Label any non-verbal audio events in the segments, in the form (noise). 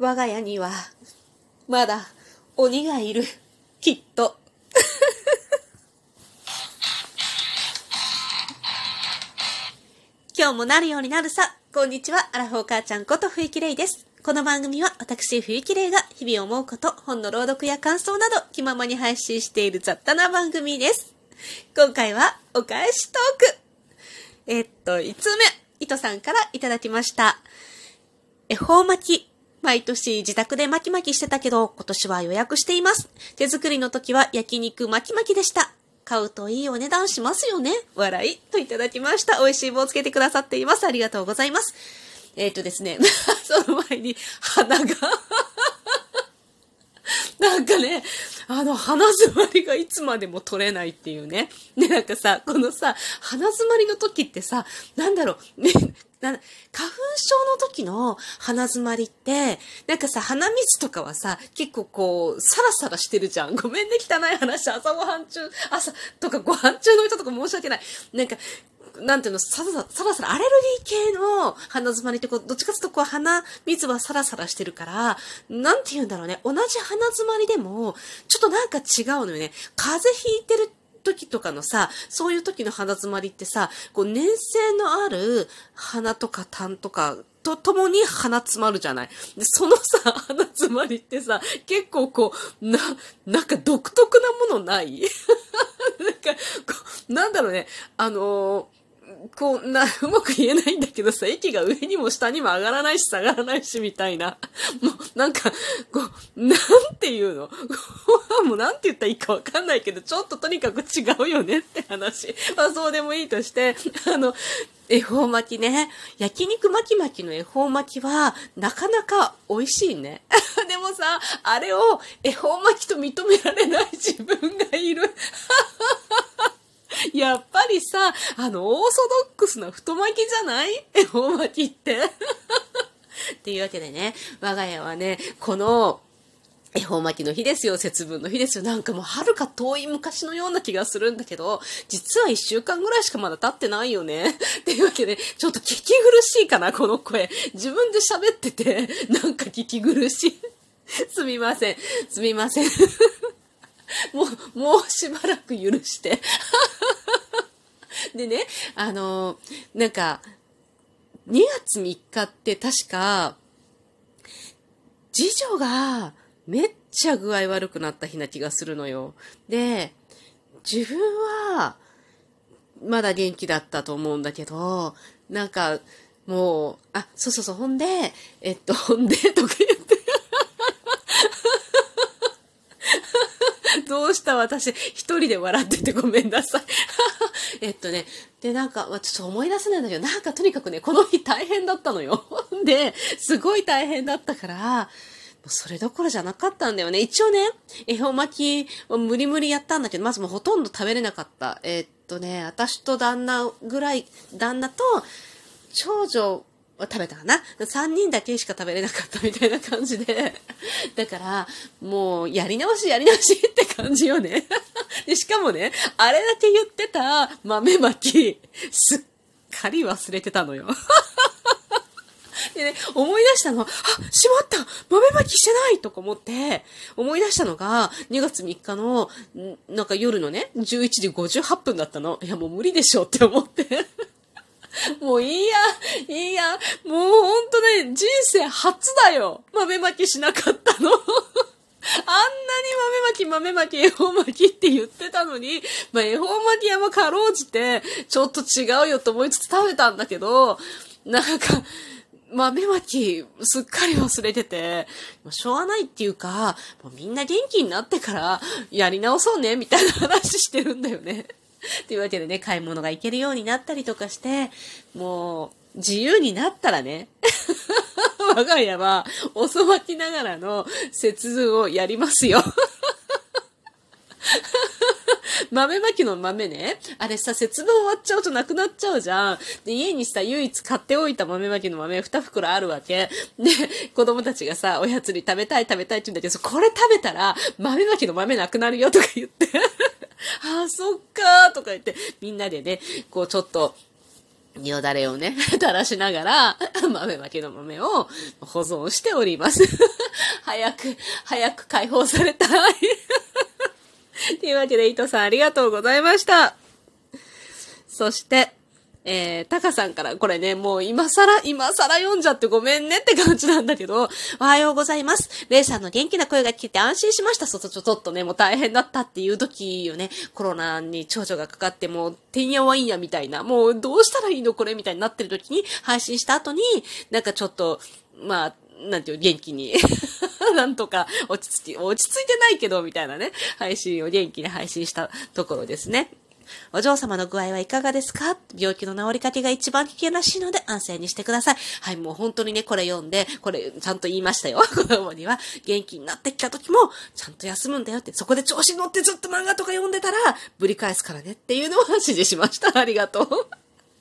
我が家には、まだ鬼がいる。きっと。(laughs) 今日もなるようになるさ。こんにちは、アラフォー母ちゃんこと冬木玲です。この番組は私冬木玲が日々思うこと、本の朗読や感想など気ままに配信している雑多な番組です。今回はお返しトーク。えっと、5つ目、糸さんからいただきました。恵方巻き。毎年自宅で巻き巻きしてたけど、今年は予約しています。手作りの時は焼肉巻き巻きでした。買うといいお値段しますよね。笑い。といただきました。美味しい棒をつけてくださっています。ありがとうございます。えっ、ー、とですね、(laughs) その前に鼻が (laughs) なんかね、あの、鼻詰まりがいつまでも取れないっていうね。で、なんかさ、このさ、鼻詰まりの時ってさ、なんだろう、ね、な花粉症の時の鼻詰まりって、なんかさ、鼻水とかはさ、結構こう、サラサラしてるじゃん。ごめんね、汚い話。朝ごはん中、朝とかご飯中の人とか申し訳ない。なんか、なんていうの、さらさらさらさら、アレルギー系の鼻詰まりってこう、どっちかっていうとこう、鼻水はサラサラしてるから、なんて言うんだろうね、同じ鼻詰まりでも、ちょっとなんか違うのよね。風邪ひいてる時とかのさ、そういう時の鼻詰まりってさ、こう粘性のある鼻とか痰とかとともに鼻詰まるじゃない。で、そのさ、鼻詰まりってさ、結構こう、な、なんか独特なものない？(laughs) なんか、こう、なんだろうね、あのーこう、な、うまく言えないんだけどさ、息が上にも下にも上がらないし下がらないしみたいな。(laughs) もう、なんか、こう、なんて言うの？(laughs) もうなんて言ったらいいかわかんないけど、ちょっととにかく違うよねって話。まあそうでもいいとして、(laughs) あの、恵方巻きね。焼肉巻き巻きの恵方巻きは、なかなか美味しいね。でもさ、あれを恵方巻きと認められない自分がいる。(laughs) やっぱりさ、あの、オーソドックスな太巻きじゃない？(laughs) 恵方巻きって。(laughs) っていうわけでね、我が家はね、この、恵方巻きの日ですよ、節分の日ですよ。なんかもう遥か遠い昔のような気がするんだけど、実は一週間ぐらいしかまだ経ってないよね。っていうわけで、ちょっと聞き苦しいかな、この声。自分で喋ってて、なんか聞き苦しい。すみません。すみません。もう、もうしばらく許して。(laughs) でね、あの、なんか、2月3日って確か、次女がめっちゃ具合悪くなった日な気がするのよ。で、自分は、まだ元気だったと思うんだけど、なんか、もう、あ、そうそうそう、ほんで、えっと、ほんで、とか言って、(laughs) どうした？私、一人で笑っててごめんなさい。(laughs) (laughs) えっとね、で、なんか、ちょっと思い出せないんだけど、なんかとにかくね、この日大変だったのよ。(laughs) で、すごい大変だったから、それどころじゃなかったんだよね。一応ね、恵方巻きを無理無理やったんだけど、まずもうほとんど食べれなかった。えー、っとね、私と旦那ぐらい、旦那と長女食べたかな ?3 人だけしか食べれなかったみたいな感じで。(laughs) だから、もう、やり直しやり直しって感じよね。(laughs) で、しかもね、あれだけ言ってた豆巻き、すっかり忘れてたのよ。(laughs) でね、思い出したの、あ、しまった豆巻きしてないとか思って、思い出したのが、2月3日の、なんか夜のね、11時58分だったの。いや、もう無理でしょって思って。もういいや、いいや、もうほんとね、人生初だよ。豆まきしなかったの。(laughs) あんなに豆まき、豆まき、恵方巻きって言ってたのに、まあ、恵方巻きはまかろうじて、ちょっと違うよと思いつつ食べたんだけど、なんか、豆まき、すっかり忘れてて、もうしょうがないっていうか、もうみんな元気になってから、やり直そうね、みたいな話してるんだよね。(laughs) というわけでね、買い物が行けるようになったりとかして、もう、自由になったらね、(laughs) 我が家は、遅まきながらの節分をやりますよ。(laughs) 豆まきの豆ね。あれさ、節分終わっちゃうとなくなっちゃうじゃん。で、家にさ、唯一買っておいた豆まきの豆2袋あるわけ。で、子供たちがさ、おやつに食べたい食べたいって言うんだけど、これ食べたら、豆まきの豆なくなるよとか言って。あ、そっかーとか言って、みんなでね、こうちょっと、よだれをね、(laughs) 垂らしながら、(laughs) 豆まきの豆を保存しております。(laughs) 早く、早く解放されたい。というわけで、伊藤さんありがとうございました。そして、えー、タカさんから、これね、もう今更、今更読んじゃってごめんねって感じなんだけど、おはようございます。レイさんの元気な声が聞けて安心しました。そうそう、ちょっとね、もう大変だったっていう時よね、コロナに長女がかかって、もう、てんやわんやみたいな、もうどうしたらいいのこれみたいになってる時に、配信した後に、なんかちょっと、まあ、なんていう、元気に (laughs) なんとか落ち着き、落ち着いてないけど、みたいなね、配信を元気に配信したところですね。お嬢様の具合はいかがですか？病気の治りかけが一番危険らしいので安静にしてください。はい、もう本当にね、これ読んで、これちゃんと言いましたよ。子供には、元気になってきた時も、ちゃんと休むんだよって、そこで調子に乗ってずっと漫画とか読んでたら、ぶり返すからねっていうのを指示しました。ありがとう。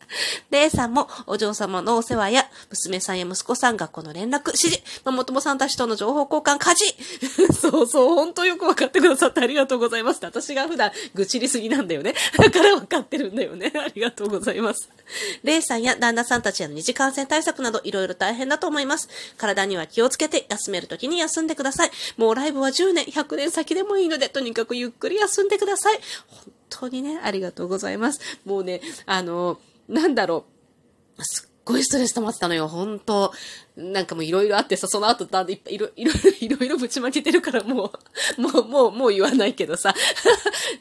(laughs) レイさんもお嬢様のお世話や、娘さんや息子さん、学校の連絡、指示、まもともさんたちとの情報交換、家事。そうそう、本当よくわかってくださってありがとうございます。私が普段愚痴りすぎなんだよね。(laughs) だからわかってるんだよね。(laughs) ありがとうございます。レイさんや旦那さんたちへの二次感染対策などいろいろ大変だと思います。体には気をつけて休めるときに休んでください。もうライブは10年、100年先でもいいので、とにかくゆっくり休んでください。本当にね、ありがとうございます。もうね、あの、なんだろう。すっごいストレス溜まってたのよ、本当なんかもういろいろあってさ、その後だんだんいいろ、いろいろいろぶちまけてるからもう、もう、もう、もう言わないけどさ。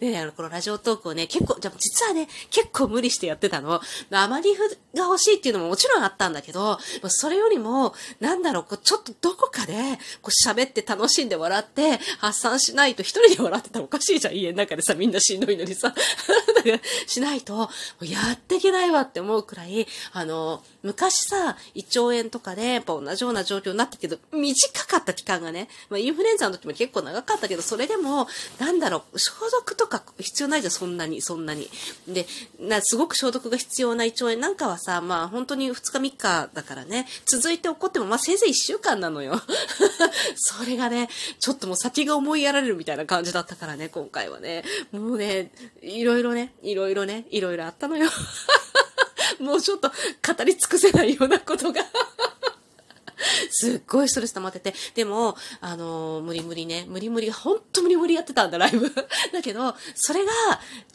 で (laughs) ねあの、このラジオトークをね、結構、じゃ実はね、結構無理してやってたの。アマリフが欲しいっていうのももちろんあったんだけど、それよりも、なんだろう、こうちょっとどこかで、こう喋って楽しんで笑って、発散しないと一人で笑ってたらおかしいじゃん、家の中でさ、みんなしんどいのにさ。(laughs) しないと、やっていけないわって思うくらい、あの、昔さ、胃腸炎とかで、やっぱ同じような状況になったけど、短かった期間がね、まあ、インフルエンザの時も結構長かったけど、それでも、なんだろう、消毒とか必要ないじゃん、そんなに、そんなに。で、なすごく消毒が必要な胃腸炎なんかはさ、まあ本当に2日3日だからね、続いて起こっても、まあせいぜい1週間なのよ。(laughs) それがね、ちょっともう先が思いやられるみたいな感じだったからね、今回はね。もうね、いろいろね、いろいろね、いろいろあったのよ。もうちょっと語り尽くせないようなことが (laughs) すっごいストレス溜まってて、でも、あのー、無理無理ね、無理無理、ほんと無理無理やってたんだ、ライブ。(laughs) だけど、それが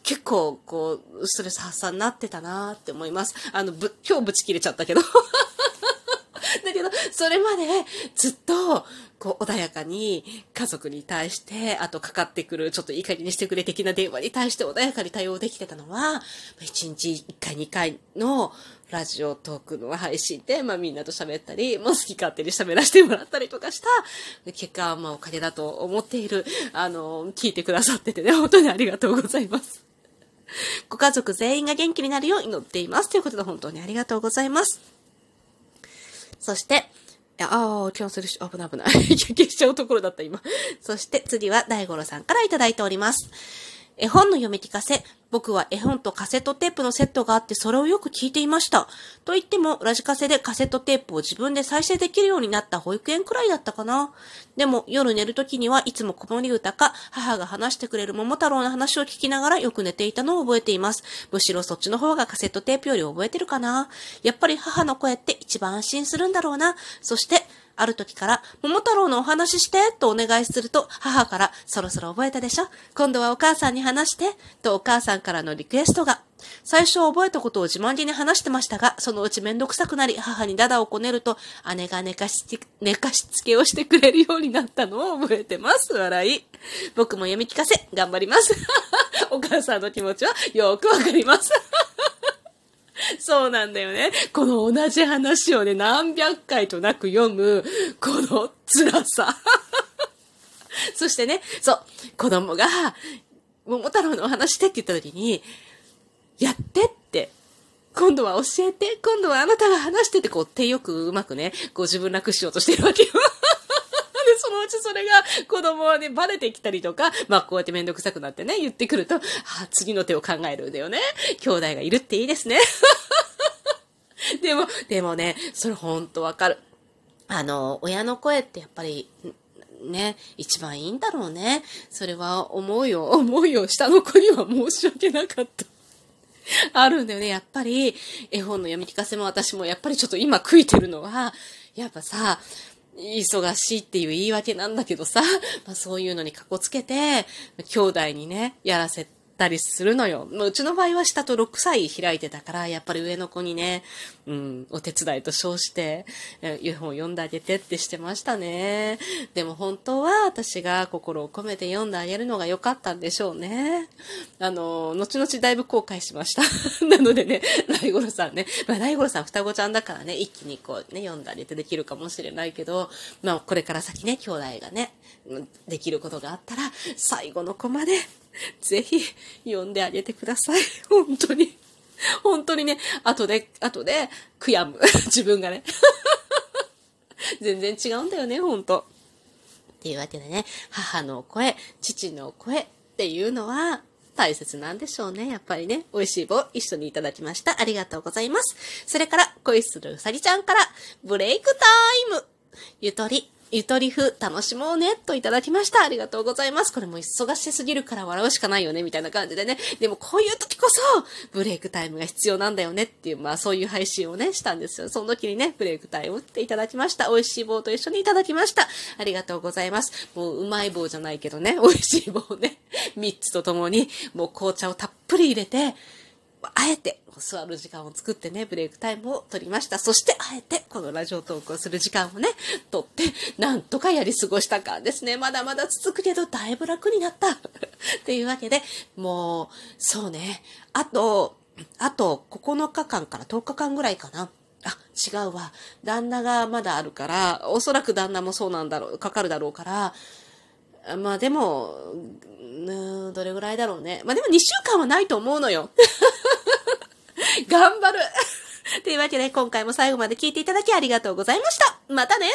結構、こう、ストレス発散になってたなって思います。あの、ぶ、今日ぶち切れちゃったけど。(laughs) (laughs) それまでずっと、こう、穏やかに家族に対して、あとかかってくる、ちょっといい加減にしてくれ的な電話に対して穏やかに対応できてたのは、1日1回2回のラジオトークの配信で、まあみんなと喋ったり、もう好き勝手に喋らせてもらったりとかした、結果はまあおかげだと思っている、あの、聞いてくださっててね、本当にありがとうございます。ご家族全員が元気になるよう祈っています。ということで本当にありがとうございます。そして、ああ、キャンセルし、危ない危ない。(laughs) 消しちゃうところだった、今。そして次は大五郎さんからいただいております。絵本の読み聞かせ。僕は絵本とカセットテープのセットがあってそれをよく聞いていました。と言っても、ラジカセでカセットテープを自分で再生できるようになった保育園くらいだったかな。でも、夜寝る時にはいつも子守歌か、母が話してくれる桃太郎の話を聞きながらよく寝ていたのを覚えています。むしろそっちの方がカセットテープより覚えてるかな。やっぱり母の声って一番安心するんだろうな。そして、ある時から、桃太郎のお話しして、とお願いすると、母から、そろそろ覚えたでしょ？今度はお母さんに話して、とお母さんからのリクエストが。最初覚えたことを自慢げに話してましたが、そのうちめんどくさくなり、母にダダをこねると、姉が寝かしつけ、寝かしつけをしてくれるようになったのを覚えてます。笑い。僕も読み聞かせ、頑張ります。(laughs) お母さんの気持ちはよくわかります。(laughs) そうなんだよね。この同じ話をね、何百回となく読む、この辛さ。(laughs) そしてね、そう、子供が、桃太郎のお話してって言った時に、やってって、今度は教えて、今度はあなたが話してって、こう、手よくうまくね、こう自分楽しようとしてるわけよ。そのうちそれが子供はね、バレてきたりとか、まあこうやってめんどくさくなってね、言ってくると、あ、次の手を考えるんだよね。兄弟がいるっていいですね。(laughs) でも、でもね、それほんとわかる。あの、親の声ってやっぱり、ね、一番いいんだろうね。それは思うよ、思うよ。下の子には申し訳なかった。あるんだよね。やっぱり、絵本の読み聞かせも私もやっぱりちょっと今悔いてるのは、やっぱさ、忙しいっていう言い訳なんだけどさ、まあ、そういうのにかこつけて、兄弟にね、やらせてたりするのよ。うちの場合は下と6歳開いてたから、やっぱり上の子にね、うん、お手伝いと称して、絵本を読んであげてってしてましたね。でも本当は私が心を込めて読んであげるのが良かったんでしょうね。あの、後々だいぶ後悔しました。(laughs) なのでね、大五郎さんね、まあ大五郎さん双子ちゃんだからね、一気にこうね、読んであげてできるかもしれないけど、まあこれから先ね、兄弟がね、できることがあったら、最後の子まで (laughs) ぜひ読んであげてください。(laughs) 本当に。本当にね、後で、後で悔やむ。(laughs) 自分がね。全然違うんだよね、本当っていうわけでね、母の声、父の声っていうのは大切なんでしょうね。やっぱりね、美味しい棒一緒にいただきました。ありがとうございます。それから、恋するうさぎちゃんから、ブレイクタイムゆとり、ゆとりふ楽しもうねといただきました。ありがとうございます。これも忙しすぎるから笑うしかないよねみたいな感じでね。でもこういう時こそブレイクタイムが必要なんだよねっていう、まあそういう配信をね、したんですよ。その時にね、ブレイクタイムっていただきました。美味しい棒と一緒にいただきました。ありがとうございます。もううまい棒じゃないけどね、美味しい棒ね。3つとともに、もう紅茶をたっぷり入れて、あえて座る時間を作ってね、ブレイクタイムを取りました。そして、あえて、このラジオトークをする時間をね、取って、なんとかやり過ごしたかですね。まだまだ続くけど、だいぶ楽になった。(laughs) っていうわけで、もう、そうね。あと、あと、9日間から10日間ぐらいかな。あ、違うわ。旦那がまだあるから、おそらく旦那もそうなんだろう、かかるだろうから、まあでも、どれぐらいだろうね。まあでも2週間はないと思うのよ。頑張る (laughs) というわけで今回も最後まで聞いていただきありがとうございました。またね